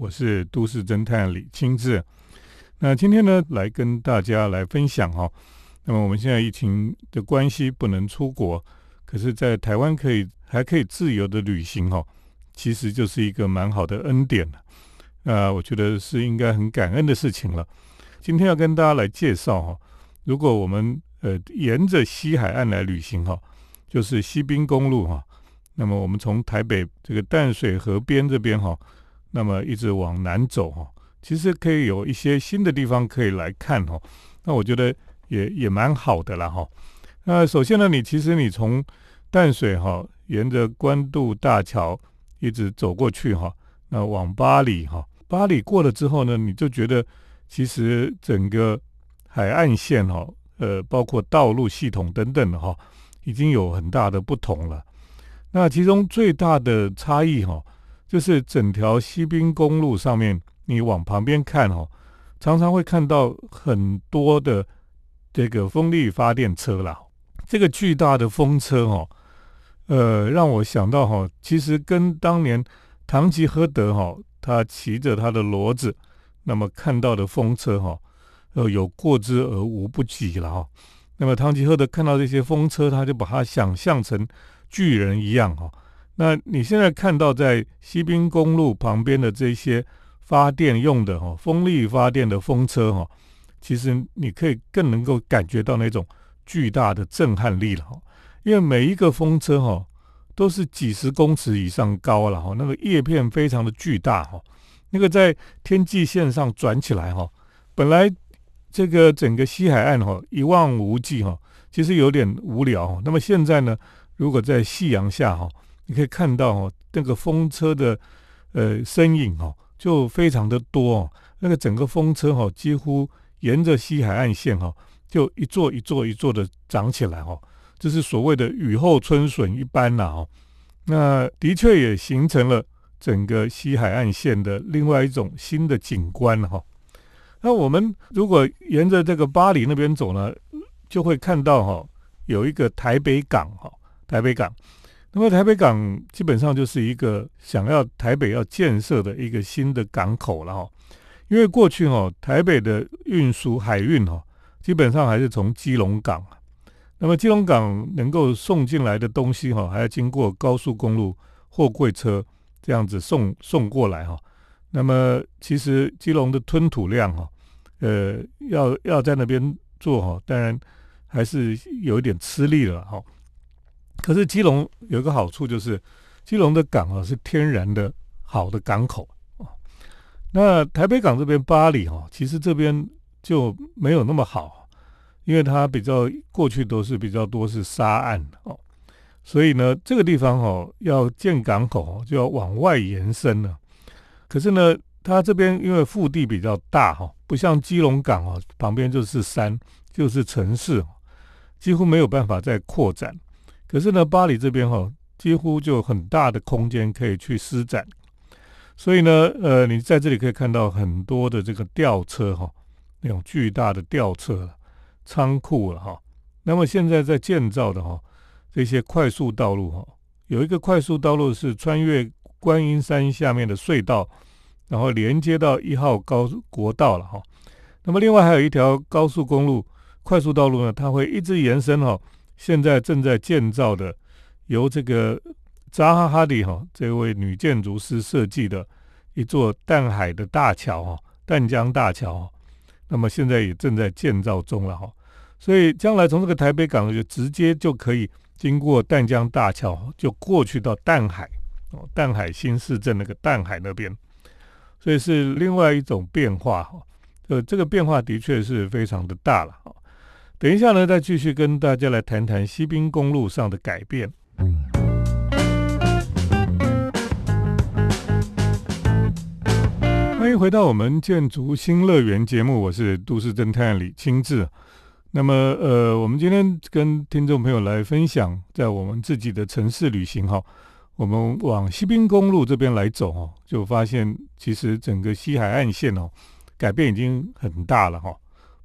我是都市侦探李清志。那今天呢，来跟大家来分享哈。那么我们现在疫情的关系不能出国，可是，在台湾可以还可以自由的旅行哈，其实就是一个蛮好的恩典了。呃，我觉得是应该很感恩的事情了。今天要跟大家来介绍哈，如果我们呃沿着西海岸来旅行哈，就是西滨公路哈。那么我们从台北这个淡水河边这边哈，那么一直往南走哈，其实可以有一些新的地方可以来看哈。那我觉得也也蛮好的啦哈。那首先呢，你其实你从淡水哈，沿着关渡大桥一直走过去哈，那往巴黎哈，巴黎过了之后呢，你就觉得其实整个海岸线哈，呃，包括道路系统等等的哈，已经有很大的不同了。那其中最大的差异哈，就是整条西滨公路上面，你往旁边看哦，常常会看到很多的这个风力发电车啦。这个巨大的风车哦，呃，让我想到哈，其实跟当年唐吉诃德哈，他骑着他的骡子，那么看到的风车哈，呃，有过之而无不及了哈。那么唐吉诃德看到这些风车，他就把它想象成。巨人一样哈，那你现在看到在西滨公路旁边的这些发电用的哈风力发电的风车哈，其实你可以更能够感觉到那种巨大的震撼力了哈，因为每一个风车哈都是几十公尺以上高了哈，那个叶片非常的巨大哈，那个在天际线上转起来哈，本来这个整个西海岸哈一望无际哈，其实有点无聊，那么现在呢？如果在夕阳下哈，你可以看到哦，那个风车的呃身影哦，就非常的多哦。那个整个风车哈，几乎沿着西海岸线哈，就一座一座一座的长起来哈，这是所谓的雨后春笋一般呐哦。那的确也形成了整个西海岸线的另外一种新的景观哈。那我们如果沿着这个巴黎那边走呢，就会看到哈，有一个台北港哈。台北港，那么台北港基本上就是一个想要台北要建设的一个新的港口了哈。因为过去哈台北的运输海运哈，基本上还是从基隆港，那么基隆港能够送进来的东西哈，还要经过高速公路货柜车这样子送送过来哈。那么其实基隆的吞吐量哈，呃，要要在那边做哈，当然还是有一点吃力了哈。可是基隆有一个好处，就是基隆的港啊是天然的好的港口啊。那台北港这边巴黎哈，其实这边就没有那么好，因为它比较过去都是比较多是沙岸哦，所以呢这个地方哦要建港口就要往外延伸了。可是呢，它这边因为腹地比较大哈，不像基隆港哦，旁边就是山就是城市，几乎没有办法再扩展。可是呢，巴黎这边哈，几乎就很大的空间可以去施展，所以呢，呃，你在这里可以看到很多的这个吊车哈，那种巨大的吊车仓库了哈。那么现在在建造的哈，这些快速道路哈，有一个快速道路是穿越观音山下面的隧道，然后连接到一号高国道了哈。那么另外还有一条高速公路快速道路呢，它会一直延伸哈。现在正在建造的，由这个扎哈哈迪哈这位女建筑师设计的一座淡海的大桥哈，淡江大桥，那么现在也正在建造中了哈，所以将来从这个台北港就直接就可以经过淡江大桥，就过去到淡海哦，淡海新市镇那个淡海那边，所以是另外一种变化哈，呃，这个变化的确是非常的大了哈。等一下呢，再继续跟大家来谈谈西滨公路上的改变。欢迎回到我们建筑新乐园节目，我是都市侦探李清志。那么，呃，我们今天跟听众朋友来分享，在我们自己的城市旅行哈，我们往西滨公路这边来走哦，就发现其实整个西海岸线哦，改变已经很大了哈。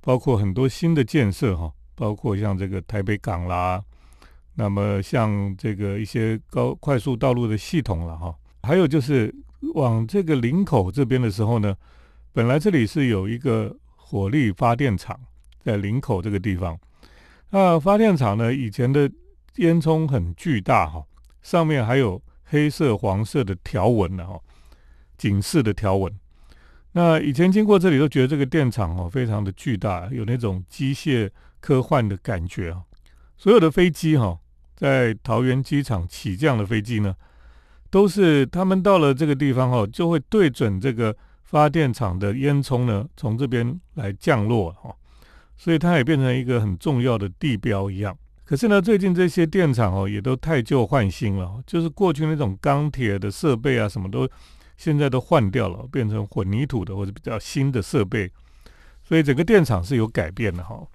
包括很多新的建设哈，包括像这个台北港啦，那么像这个一些高快速道路的系统了哈，还有就是往这个林口这边的时候呢，本来这里是有一个火力发电厂在林口这个地方。那发电厂呢，以前的烟囱很巨大哈，上面还有黑色、黄色的条纹呢哈，警示的条纹。那以前经过这里都觉得这个电厂哦非常的巨大，有那种机械科幻的感觉啊。所有的飞机哈，在桃园机场起降的飞机呢，都是他们到了这个地方哈，就会对准这个发电厂的烟囱呢，从这边来降落哈。所以它也变成一个很重要的地标一样。可是呢，最近这些电厂哦，也都太旧换新了，就是过去那种钢铁的设备啊，什么都。现在都换掉了，变成混凝土的或者比较新的设备，所以整个电厂是有改变的哈。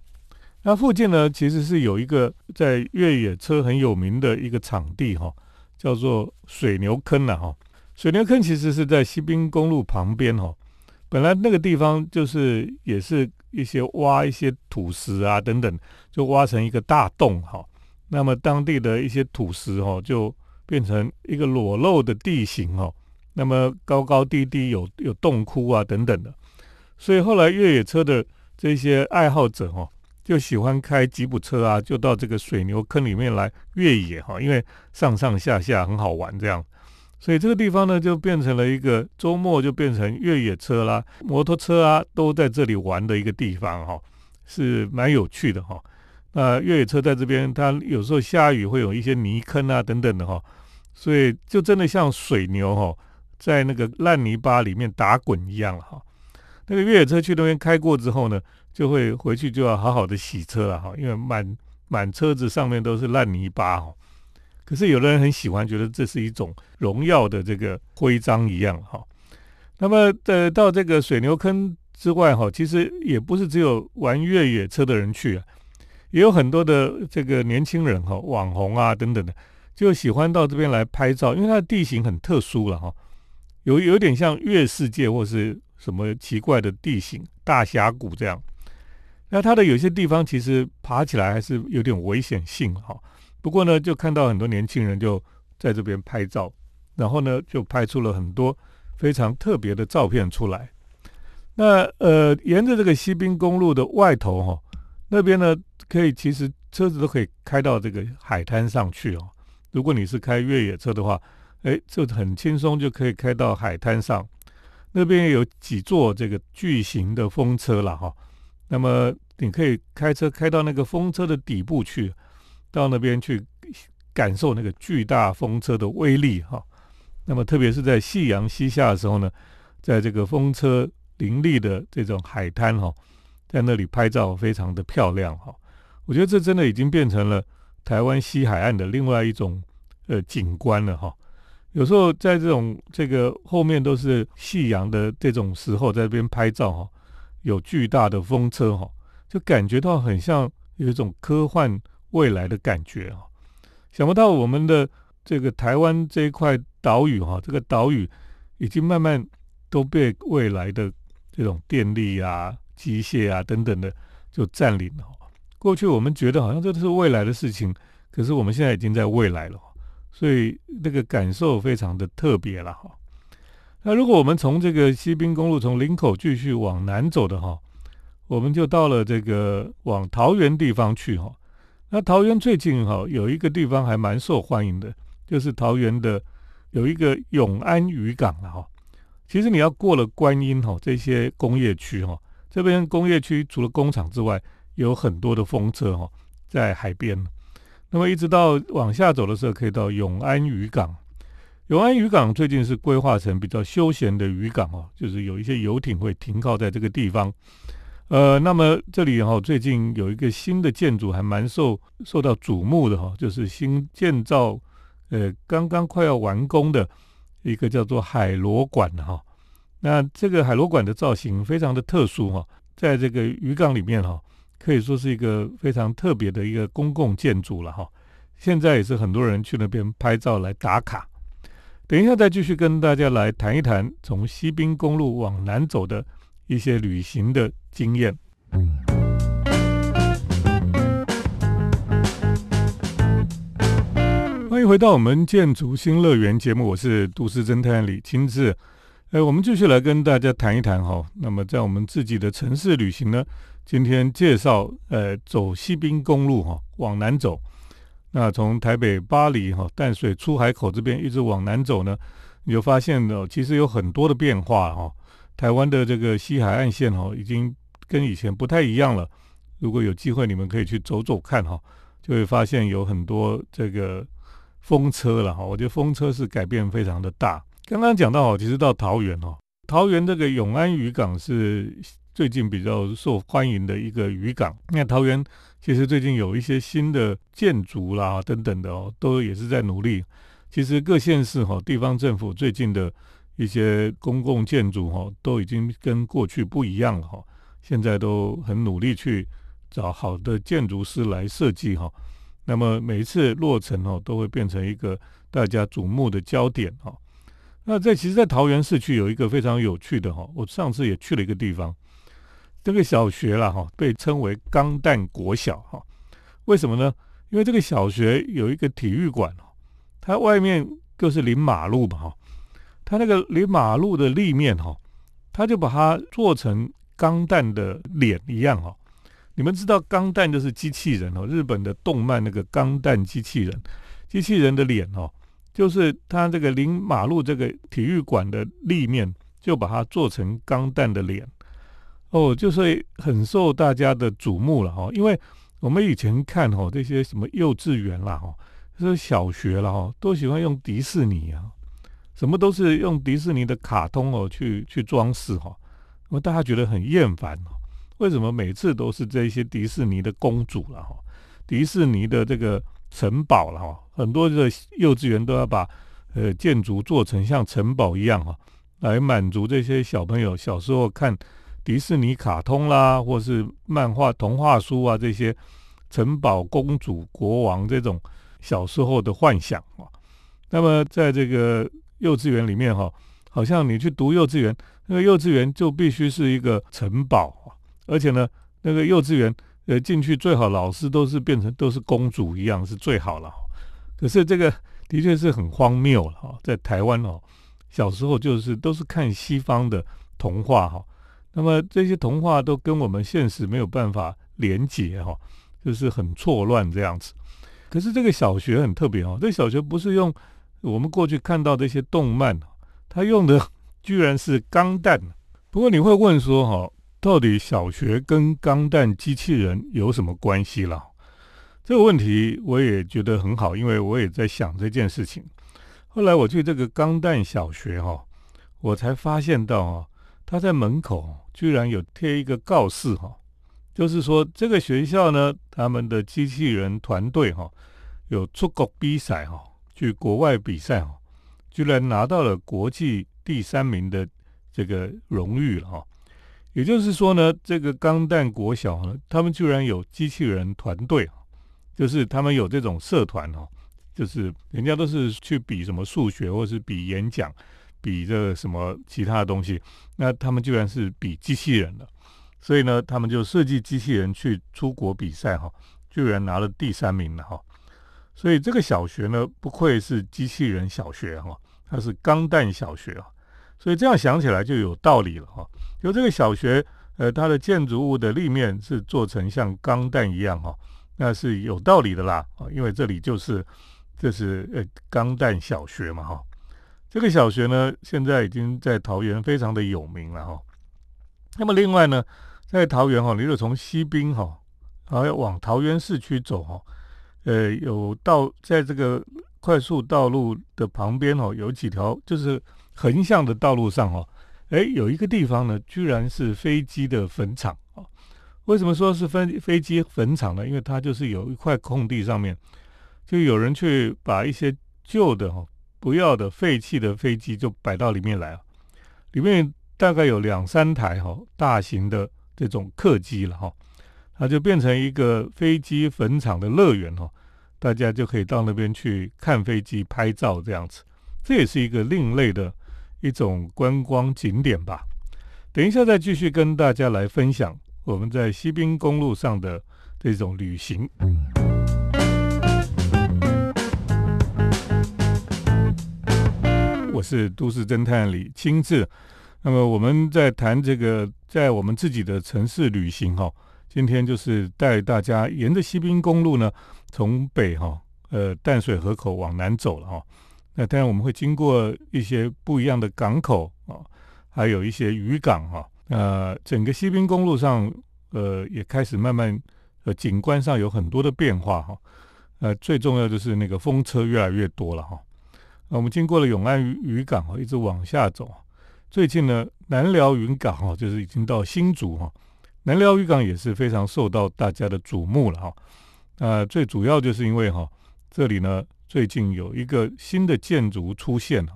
那附近呢，其实是有一个在越野车很有名的一个场地哈，叫做水牛坑呐哈。水牛坑其实是在西滨公路旁边哈，本来那个地方就是也是一些挖一些土石啊等等，就挖成一个大洞哈。那么当地的一些土石哈，就变成一个裸露的地形哈。那么高高低低有有洞窟啊等等的，所以后来越野车的这些爱好者哈，就喜欢开吉普车啊，就到这个水牛坑里面来越野哈，因为上上下下很好玩这样，所以这个地方呢就变成了一个周末就变成越野车啦、摩托车啊都在这里玩的一个地方哈，是蛮有趣的哈。那越野车在这边，它有时候下雨会有一些泥坑啊等等的哈，所以就真的像水牛哈。在那个烂泥巴里面打滚一样了哈，那个越野车去那边开过之后呢，就会回去就要好好的洗车了哈，因为满满车子上面都是烂泥巴哈。可是有的人很喜欢，觉得这是一种荣耀的这个徽章一样哈。那么呃，到这个水牛坑之外哈，其实也不是只有玩越野车的人去啊，也有很多的这个年轻人哈，网红啊等等的，就喜欢到这边来拍照，因为它的地形很特殊了哈。有有点像月世界或是什么奇怪的地形大峡谷这样，那它的有些地方其实爬起来还是有点危险性哈。不过呢，就看到很多年轻人就在这边拍照，然后呢就拍出了很多非常特别的照片出来。那呃，沿着这个西滨公路的外头哈，那边呢可以其实车子都可以开到这个海滩上去哦。如果你是开越野车的话。哎，就很轻松就可以开到海滩上，那边有几座这个巨型的风车了哈。那么你可以开车开到那个风车的底部去，到那边去感受那个巨大风车的威力哈。那么特别是在夕阳西下的时候呢，在这个风车林立的这种海滩哈，在那里拍照非常的漂亮哈。我觉得这真的已经变成了台湾西海岸的另外一种呃景观了哈。有时候在这种这个后面都是夕阳的这种时候，在这边拍照哈，有巨大的风车哈，就感觉到很像有一种科幻未来的感觉哈。想不到我们的这个台湾这一块岛屿哈，这个岛屿已经慢慢都被未来的这种电力啊、机械啊等等的就占领了。过去我们觉得好像这都是未来的事情，可是我们现在已经在未来了。所以那个感受非常的特别了哈。那如果我们从这个西滨公路从林口继续往南走的哈，我们就到了这个往桃园地方去哈。那桃园最近哈有一个地方还蛮受欢迎的，就是桃园的有一个永安渔港了哈。其实你要过了观音哈这些工业区哈，这边工业区除了工厂之外，有很多的风车哈在海边。那么一直到往下走的时候，可以到永安渔港。永安渔港最近是规划成比较休闲的渔港哦，就是有一些游艇会停靠在这个地方。呃，那么这里哈最近有一个新的建筑还蛮受受到瞩目的哈，就是新建造呃刚刚快要完工的一个叫做海螺馆哈。那这个海螺馆的造型非常的特殊哈，在这个渔港里面哈。可以说是一个非常特别的一个公共建筑了哈，现在也是很多人去那边拍照来打卡。等一下再继续跟大家来谈一谈从西滨公路往南走的一些旅行的经验。欢迎回到我们建筑新乐园节目，我是都市侦探李清志。哎，我们继续来跟大家谈一谈哈。那么在我们自己的城市旅行呢，今天介绍呃走西滨公路哈，往南走。那从台北巴黎哈淡水出海口这边一直往南走呢，你就发现呢，其实有很多的变化哈。台湾的这个西海岸线哈，已经跟以前不太一样了。如果有机会，你们可以去走走看哈，就会发现有很多这个。风车了哈，我觉得风车是改变非常的大。刚刚讲到哦，其实到桃园哦，桃园这个永安渔港是最近比较受欢迎的一个渔港。那桃园其实最近有一些新的建筑啦等等的哦，都也是在努力。其实各县市哈地方政府最近的一些公共建筑哈，都已经跟过去不一样了哈。现在都很努力去找好的建筑师来设计哈。那么每一次落成哦，都会变成一个大家瞩目的焦点哈。那在其实，在桃园市区有一个非常有趣的哈，我上次也去了一个地方，这个小学啦哈，被称为钢弹国小哈。为什么呢？因为这个小学有一个体育馆哦，它外面就是临马路嘛哈，它那个临马路的立面哈，它就把它做成钢弹的脸一样哈。你们知道钢弹就是机器人哦，日本的动漫那个钢弹机器人，机器人的脸哦，就是它这个临马路这个体育馆的立面，就把它做成钢弹的脸哦，就是很受大家的瞩目了哈。因为我们以前看哈这些什么幼稚园啦哈，是小学了哈，都喜欢用迪士尼啊，什么都是用迪士尼的卡通哦去去装饰哈，那么大家觉得很厌烦哦。为什么每次都是这些迪士尼的公主了哈？迪士尼的这个城堡了哈？很多的幼稚园都要把呃建筑做成像城堡一样哈，来满足这些小朋友小时候看迪士尼卡通啦，或是漫画童话书啊这些城堡公主国王这种小时候的幻想啊。那么在这个幼稚园里面哈，好像你去读幼稚园，那个幼稚园就必须是一个城堡。而且呢，那个幼稚园，呃，进去最好老师都是变成都是公主一样是最好了。可是这个的确是很荒谬了哈，在台湾哦，小时候就是都是看西方的童话哈，那么这些童话都跟我们现实没有办法连结哈，就是很错乱这样子。可是这个小学很特别哦，这小学不是用我们过去看到的一些动漫，它用的居然是钢弹。不过你会问说哈？到底小学跟钢弹机器人有什么关系了？这个问题我也觉得很好，因为我也在想这件事情。后来我去这个钢弹小学哈，我才发现到啊，他在门口居然有贴一个告示哈，就是说这个学校呢，他们的机器人团队哈，有出国比赛哈，去国外比赛哈，居然拿到了国际第三名的这个荣誉了哈。也就是说呢，这个钢弹国小呢，他们居然有机器人团队，就是他们有这种社团哦，就是人家都是去比什么数学，或是比演讲，比这个什么其他的东西，那他们居然是比机器人的，所以呢，他们就设计机器人去出国比赛哈，居然拿了第三名了哈，所以这个小学呢，不愧是机器人小学哈，它是钢弹小学啊。所以这样想起来就有道理了哈。就这个小学，呃，它的建筑物的立面是做成像钢弹一样哈，那是有道理的啦啊。因为这里就是这是呃钢弹小学嘛哈。这个小学呢，现在已经在桃园非常的有名了哈。那么另外呢，在桃园哈，你如果从西滨哈，然后往桃园市区走哈，呃，有到在这个快速道路的旁边哦，有几条就是。横向的道路上，哈，哎，有一个地方呢，居然是飞机的坟场啊！为什么说是飞飞机坟场呢？因为它就是有一块空地上面，就有人去把一些旧的、哈不要的废弃的飞机就摆到里面来了。里面大概有两三台哈大型的这种客机了哈，它就变成一个飞机坟场的乐园哈，大家就可以到那边去看飞机、拍照这样子。这也是一个另类的。一种观光景点吧。等一下再继续跟大家来分享我们在西滨公路上的这种旅行。我是都市侦探李清志。那么我们在谈这个在我们自己的城市旅行哈，今天就是带大家沿着西滨公路呢，从北哈呃淡水河口往南走了哈。那当然我们会经过一些不一样的港口啊，还有一些渔港哈。呃，整个西滨公路上呃也开始慢慢呃景观上有很多的变化哈。呃，最重要就是那个风车越来越多了哈。我们经过了永安渔渔港哈，一直往下走。最近呢，南寮渔港哈，就是已经到新竹哈。南寮渔港也是非常受到大家的瞩目了哈。呃，最主要就是因为哈，这里呢最近有一个新的建筑出现哈。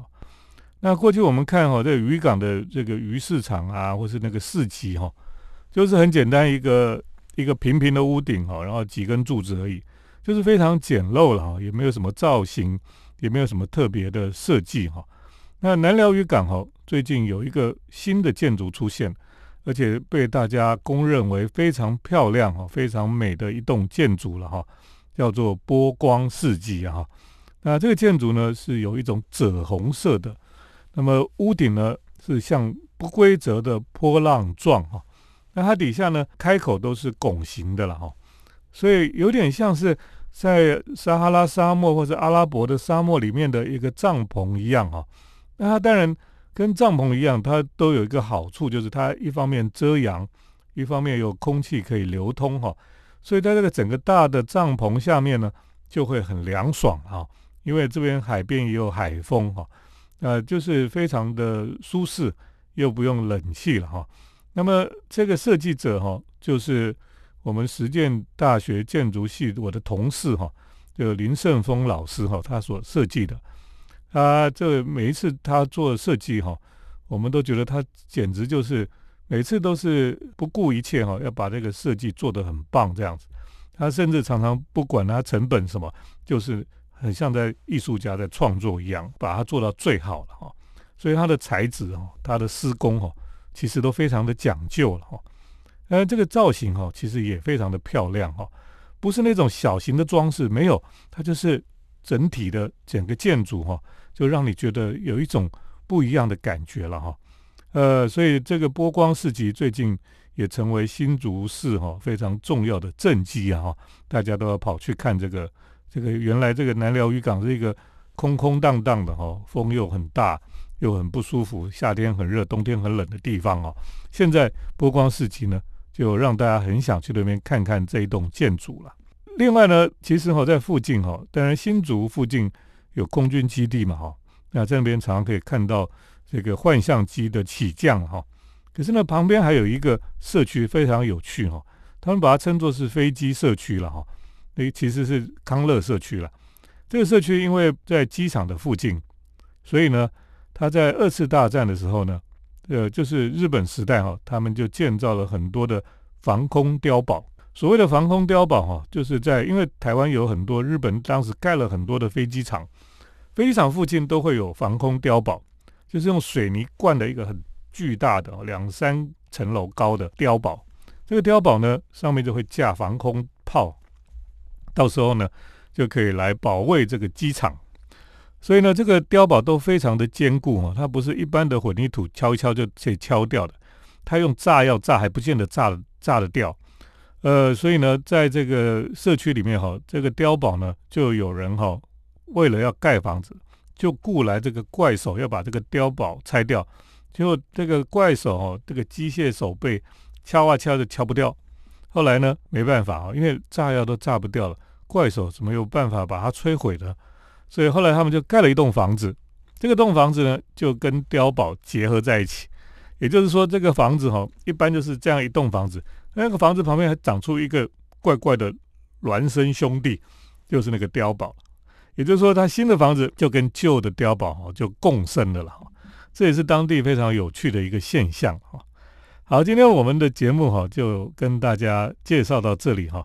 那过去我们看哈，在渔港的这个鱼市场啊，或是那个市集哈，就是很简单一个一个平平的屋顶哈，然后几根柱子而已。就是非常简陋了哈，也没有什么造型，也没有什么特别的设计哈。那南寮渔港哈，最近有一个新的建筑出现，而且被大家公认为非常漂亮哈、非常美的一栋建筑了哈，叫做波光世纪哈。那这个建筑呢是有一种赭红色的，那么屋顶呢是像不规则的波浪状哈，那它底下呢开口都是拱形的了哈。所以有点像是在撒哈拉沙漠或者阿拉伯的沙漠里面的一个帐篷一样哈。那它当然跟帐篷一样，它都有一个好处，就是它一方面遮阳，一方面有空气可以流通哈。所以在这个整个大的帐篷下面呢，就会很凉爽哈。因为这边海边也有海风哈，呃，就是非常的舒适，又不用冷气了哈。那么这个设计者哈，就是。我们实践大学建筑系我的同事哈，就林胜峰老师哈，他所设计的，他这每一次他做设计哈，我们都觉得他简直就是每次都是不顾一切哈，要把这个设计做得很棒这样子。他甚至常常不管他成本什么，就是很像在艺术家在创作一样，把它做到最好了哈。所以他的材质哦，他的施工哈，其实都非常的讲究了哈。呃，这个造型哈，其实也非常的漂亮哈，不是那种小型的装饰，没有，它就是整体的整个建筑哈，就让你觉得有一种不一样的感觉了哈。呃，所以这个波光市集最近也成为新竹市哈非常重要的政绩啊哈，大家都要跑去看这个这个原来这个南寮渔港是一个空空荡荡的哈，风又很大又很不舒服，夏天很热，冬天很冷的地方哦，现在波光市集呢。就让大家很想去那边看看这一栋建筑了。另外呢，其实哈在附近哈，当然新竹附近有空军基地嘛哈，那这边常常可以看到这个幻象机的起降哈。可是呢，旁边还有一个社区非常有趣哈，他们把它称作是飞机社区了哈。那其实是康乐社区了。这个社区因为在机场的附近，所以呢，它在二次大战的时候呢。呃，就是日本时代哈，他们就建造了很多的防空碉堡。所谓的防空碉堡哈，就是在因为台湾有很多日本当时盖了很多的飞机场，飞机场附近都会有防空碉堡，就是用水泥灌的一个很巨大的两三层楼高的碉堡。这个碉堡呢，上面就会架防空炮，到时候呢就可以来保卫这个机场。所以呢，这个碉堡都非常的坚固哈，它不是一般的混凝土敲一敲就可以敲掉的，它用炸药炸还不见得炸炸得掉。呃，所以呢，在这个社区里面哈，这个碉堡呢，就有人哈，为了要盖房子，就雇来这个怪手要把这个碉堡拆掉，结果这个怪手哈，这个机械手背敲啊敲就敲不掉。后来呢，没办法啊，因为炸药都炸不掉了，怪手怎么有办法把它摧毁呢？所以后来他们就盖了一栋房子，这个栋房子呢就跟碉堡结合在一起，也就是说这个房子哈，一般就是这样一栋房子，那个房子旁边还长出一个怪怪的孪生兄弟，就是那个碉堡，也就是说他新的房子就跟旧的碉堡哈就共生的了，这也是当地非常有趣的一个现象哈。好，今天我们的节目哈就跟大家介绍到这里哈。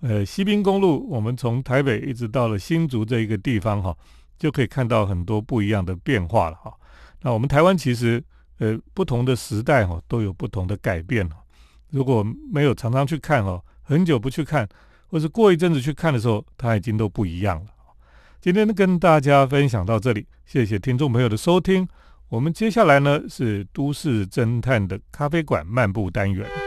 呃，西滨公路，我们从台北一直到了新竹这一个地方哈，就可以看到很多不一样的变化了哈。那我们台湾其实呃不同的时代哈都有不同的改变。如果没有常常去看哈，很久不去看，或是过一阵子去看的时候，它已经都不一样了。今天跟大家分享到这里，谢谢听众朋友的收听。我们接下来呢是都市侦探的咖啡馆漫步单元。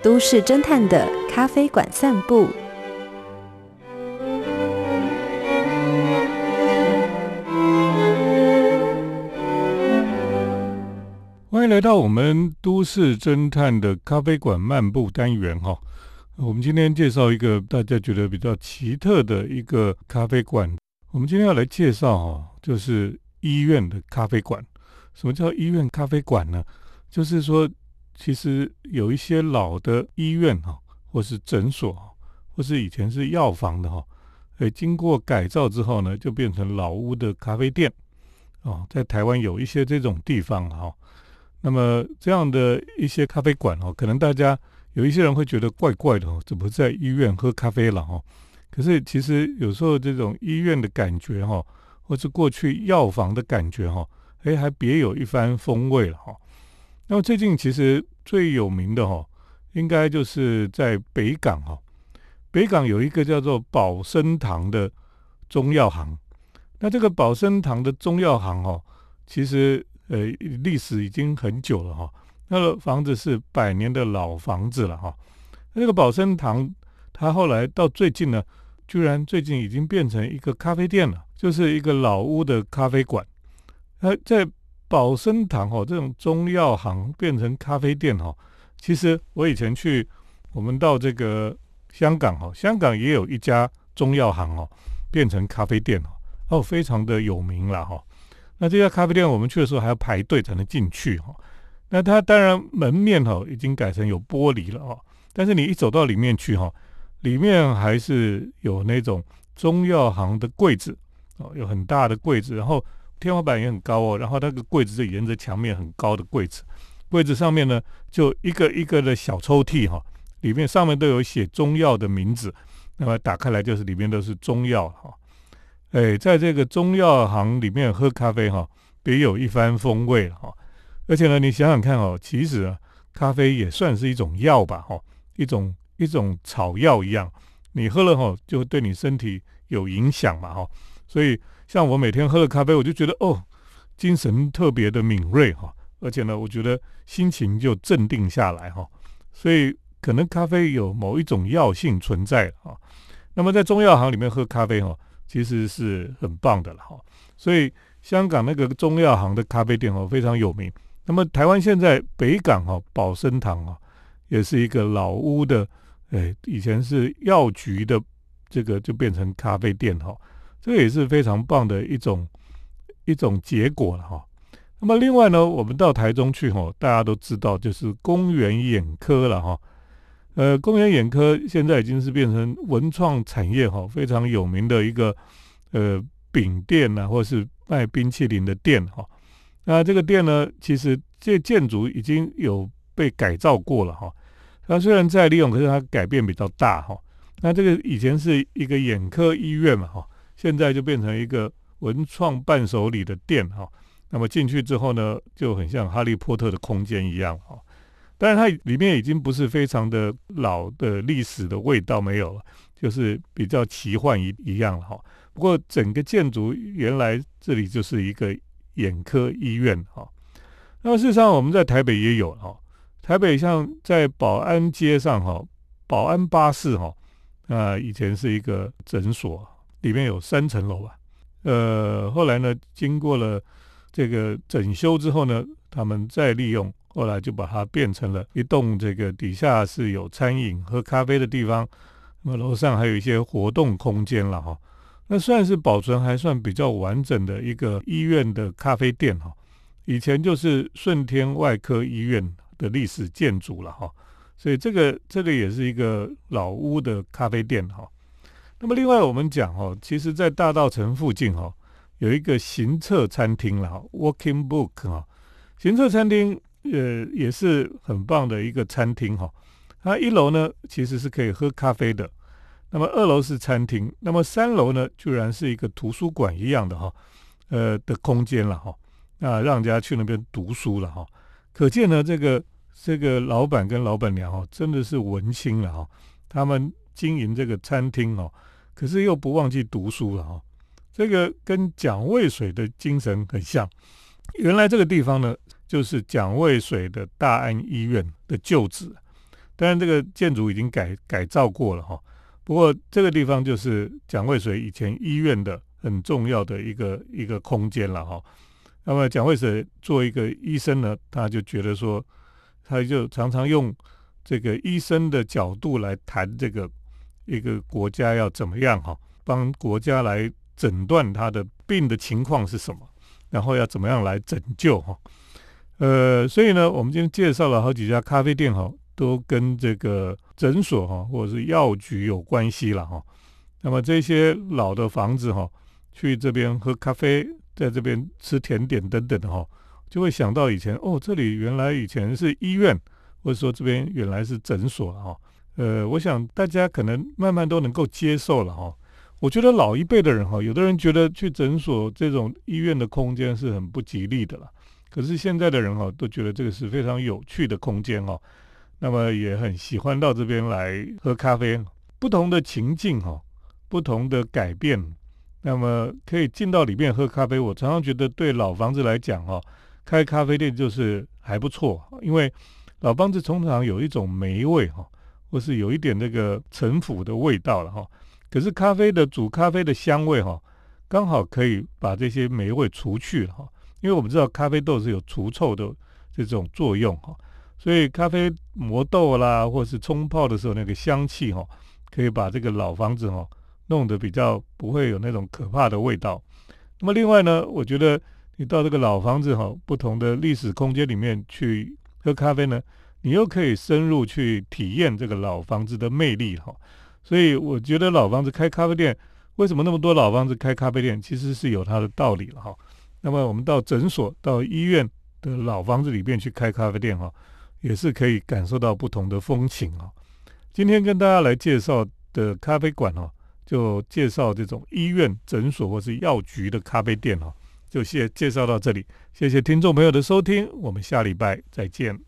都市侦探的咖啡馆散步。欢迎来到我们都市侦探的咖啡馆漫步单元哈。我们今天介绍一个大家觉得比较奇特的一个咖啡馆。我们今天要来介绍哈，就是医院的咖啡馆。什么叫医院咖啡馆呢？就是说。其实有一些老的医院哈，或是诊所，或是以前是药房的哈，诶，经过改造之后呢，就变成老屋的咖啡店哦。在台湾有一些这种地方哈，那么这样的一些咖啡馆哦，可能大家有一些人会觉得怪怪的哦，怎么在医院喝咖啡了哈？可是其实有时候这种医院的感觉哈，或是过去药房的感觉哈，诶，还别有一番风味了哈。那么最近其实最有名的哈，应该就是在北港哈。北港有一个叫做保生堂的中药行。那这个保生堂的中药行哈，其实呃历史已经很久了哈。那个房子是百年的老房子了哈。那个保生堂，它后来到最近呢，居然最近已经变成一个咖啡店了，就是一个老屋的咖啡馆。那在保生堂哈，这种中药行变成咖啡店哈，其实我以前去，我们到这个香港哈，香港也有一家中药行哦，变成咖啡店哦，哦非常的有名了哈。那这家咖啡店我们去的时候还要排队才能进去哈。那它当然门面哈已经改成有玻璃了哦，但是你一走到里面去哈，里面还是有那种中药行的柜子哦，有很大的柜子，然后。天花板也很高哦，然后那个柜子是沿着墙面很高的柜子，柜子上面呢就一个一个的小抽屉哈，里面上面都有写中药的名字，那么打开来就是里面都是中药哈。哎，在这个中药行里面喝咖啡哈，别有一番风味哈。而且呢，你想想看哦，其实啊，咖啡也算是一种药吧哈，一种一种草药一样，你喝了哈，就对你身体有影响嘛哈，所以。像我每天喝了咖啡，我就觉得哦，精神特别的敏锐哈，而且呢，我觉得心情就镇定下来哈，所以可能咖啡有某一种药性存在啊。那么在中药行里面喝咖啡哈，其实是很棒的了哈。所以香港那个中药行的咖啡店哦非常有名。那么台湾现在北港哈保生堂啊，也是一个老屋的，哎，以前是药局的，这个就变成咖啡店哈。这也是非常棒的一种一种结果了哈。那么另外呢，我们到台中去哈，大家都知道就是公园眼科了哈。呃，公园眼科现在已经是变成文创产业哈非常有名的一个呃饼店呐，或是卖冰淇淋的店哈。那这个店呢，其实这建筑已经有被改造过了哈。它虽然在利用，可是它改变比较大哈。那这个以前是一个眼科医院嘛哈。现在就变成一个文创伴手礼的店哈，那么进去之后呢，就很像哈利波特的空间一样哈。但是它里面已经不是非常的老的历史的味道没有了，就是比较奇幻一一样哈。不过整个建筑原来这里就是一个眼科医院哈。那么事实上我们在台北也有哈，台北像在保安街上哈，保安巴士哈，啊以前是一个诊所。里面有三层楼吧，呃，后来呢，经过了这个整修之后呢，他们再利用，后来就把它变成了一栋这个底下是有餐饮喝咖啡的地方，那么楼上还有一些活动空间了哈，那算是保存还算比较完整的一个医院的咖啡店哈，以前就是顺天外科医院的历史建筑了哈，所以这个这个也是一个老屋的咖啡店哈。那么另外我们讲哦，其实，在大道城附近哦，有一个行测餐厅了，Walking Book 哈，行测餐厅呃也是很棒的一个餐厅哈。它一楼呢其实是可以喝咖啡的，那么二楼是餐厅，那么三楼呢居然是一个图书馆一样的哈，呃的空间了哈，那让人家去那边读书了哈。可见呢，这个这个老板跟老板娘哦真的是文青了哈，他们。经营这个餐厅哦，可是又不忘记读书了哈。这个跟蒋渭水的精神很像。原来这个地方呢，就是蒋渭水的大安医院的旧址，当然这个建筑已经改改造过了哈。不过这个地方就是蒋渭水以前医院的很重要的一个一个空间了哈。那么蒋渭水作为一个医生呢，他就觉得说，他就常常用这个医生的角度来谈这个一个国家要怎么样哈，帮国家来。诊断他的病的情况是什么，然后要怎么样来拯救哈？呃，所以呢，我们今天介绍了好几家咖啡店哈，都跟这个诊所哈或者是药局有关系了哈。那么这些老的房子哈，去这边喝咖啡，在这边吃甜点等等的哈，就会想到以前哦，这里原来以前是医院，或者说这边原来是诊所哈。呃，我想大家可能慢慢都能够接受了哈。我觉得老一辈的人哈，有的人觉得去诊所这种医院的空间是很不吉利的了。可是现在的人哈，都觉得这个是非常有趣的空间哈。那么也很喜欢到这边来喝咖啡。不同的情境哈，不同的改变，那么可以进到里面喝咖啡。我常常觉得对老房子来讲哈，开咖啡店就是还不错，因为老房子通常有一种霉味哈，或是有一点那个陈腐的味道了哈。可是咖啡的煮咖啡的香味哈，刚好可以把这些霉味除去哈。因为我们知道咖啡豆是有除臭的这种作用哈，所以咖啡磨豆啦，或是冲泡的时候那个香气哈，可以把这个老房子哈弄得比较不会有那种可怕的味道。那么另外呢，我觉得你到这个老房子哈，不同的历史空间里面去喝咖啡呢，你又可以深入去体验这个老房子的魅力哈。所以我觉得老房子开咖啡店，为什么那么多老房子开咖啡店，其实是有它的道理了哈。那么我们到诊所、到医院的老房子里面去开咖啡店哈，也是可以感受到不同的风情啊。今天跟大家来介绍的咖啡馆哈，就介绍这种医院、诊所或是药局的咖啡店哈，就先介绍到这里。谢谢听众朋友的收听，我们下礼拜再见。